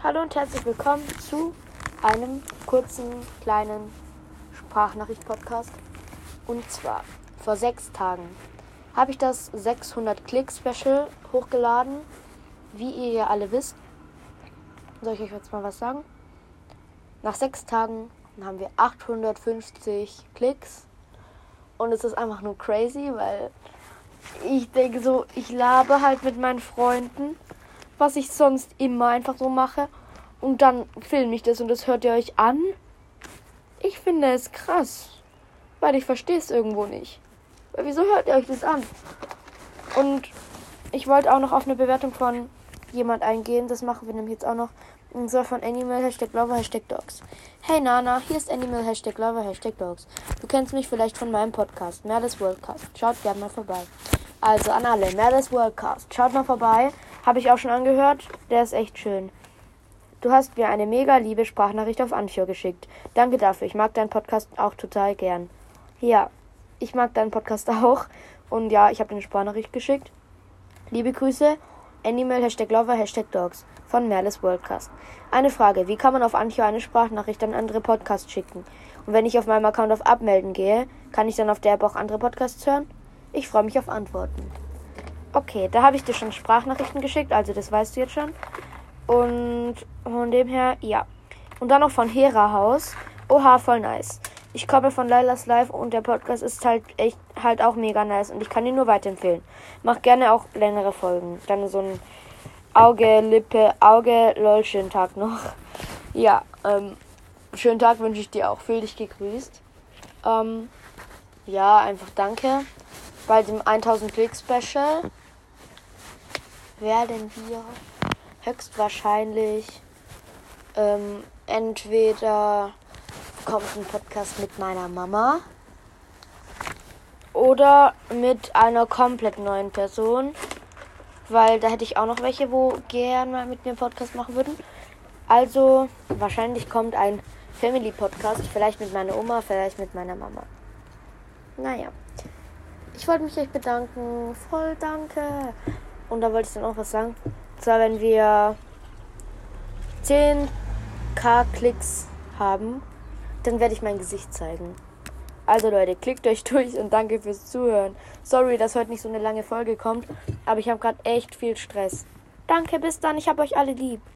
Hallo und herzlich willkommen zu einem kurzen, kleinen Sprachnachricht-Podcast. Und zwar vor sechs Tagen habe ich das 600 Klick-Special hochgeladen. Wie ihr ja alle wisst, soll ich euch jetzt mal was sagen? Nach sechs Tagen haben wir 850 Klicks. Und es ist einfach nur crazy, weil ich denke so, ich labe halt mit meinen Freunden was ich sonst immer einfach so mache. Und dann filme ich das und das hört ihr euch an. Ich finde es krass. Weil ich verstehe es irgendwo nicht. Weil wieso hört ihr euch das an? Und ich wollte auch noch auf eine Bewertung von jemand eingehen. Das machen wir nämlich jetzt auch noch. Und zwar von Animal Hashtag Lover Hashtag Dogs. Hey Nana, hier ist Animal Hashtag Lover Hashtag Dogs. Du kennst mich vielleicht von meinem Podcast, Merles Worldcast. Schaut gerne mal vorbei. Also an alle, Merles Worldcast. Schaut mal vorbei. Habe ich auch schon angehört. Der ist echt schön. Du hast mir eine mega liebe Sprachnachricht auf Anchor geschickt. Danke dafür. Ich mag deinen Podcast auch total gern. Ja, ich mag deinen Podcast auch. Und ja, ich habe eine Sprachnachricht geschickt. Liebe Grüße. Animal Hashtag Lover Hashtag Dogs von Merles Worldcast. Eine Frage. Wie kann man auf Anchor eine Sprachnachricht an andere Podcasts schicken? Und wenn ich auf meinem Account auf Abmelden gehe, kann ich dann auf der App auch andere Podcasts hören? Ich freue mich auf Antworten. Okay, da habe ich dir schon Sprachnachrichten geschickt, also das weißt du jetzt schon. Und von dem her, ja. Und dann noch von Hera Haus. Oha, voll nice. Ich komme von Lailas Live und der Podcast ist halt echt halt auch mega nice und ich kann ihn nur weiterempfehlen. Mach gerne auch längere Folgen. Dann so ein Auge, Lippe, Auge, lol, schönen Tag noch. Ja, ähm, schönen Tag wünsche ich dir auch. Fühl dich gegrüßt. Ähm, ja, einfach danke. Bei dem 1000 Klick Special werden wir höchstwahrscheinlich ähm, entweder kommt ein Podcast mit meiner Mama oder mit einer komplett neuen Person, weil da hätte ich auch noch welche, wo gerne mal mit mir einen Podcast machen würden. Also wahrscheinlich kommt ein Family Podcast, vielleicht mit meiner Oma, vielleicht mit meiner Mama. Naja. Ich wollte mich euch bedanken. Voll danke. Und da wollte ich dann auch was sagen. Und zwar, wenn wir 10k Klicks haben, dann werde ich mein Gesicht zeigen. Also Leute, klickt euch durch und danke fürs Zuhören. Sorry, dass heute nicht so eine lange Folge kommt, aber ich habe gerade echt viel Stress. Danke, bis dann, ich habe euch alle lieb.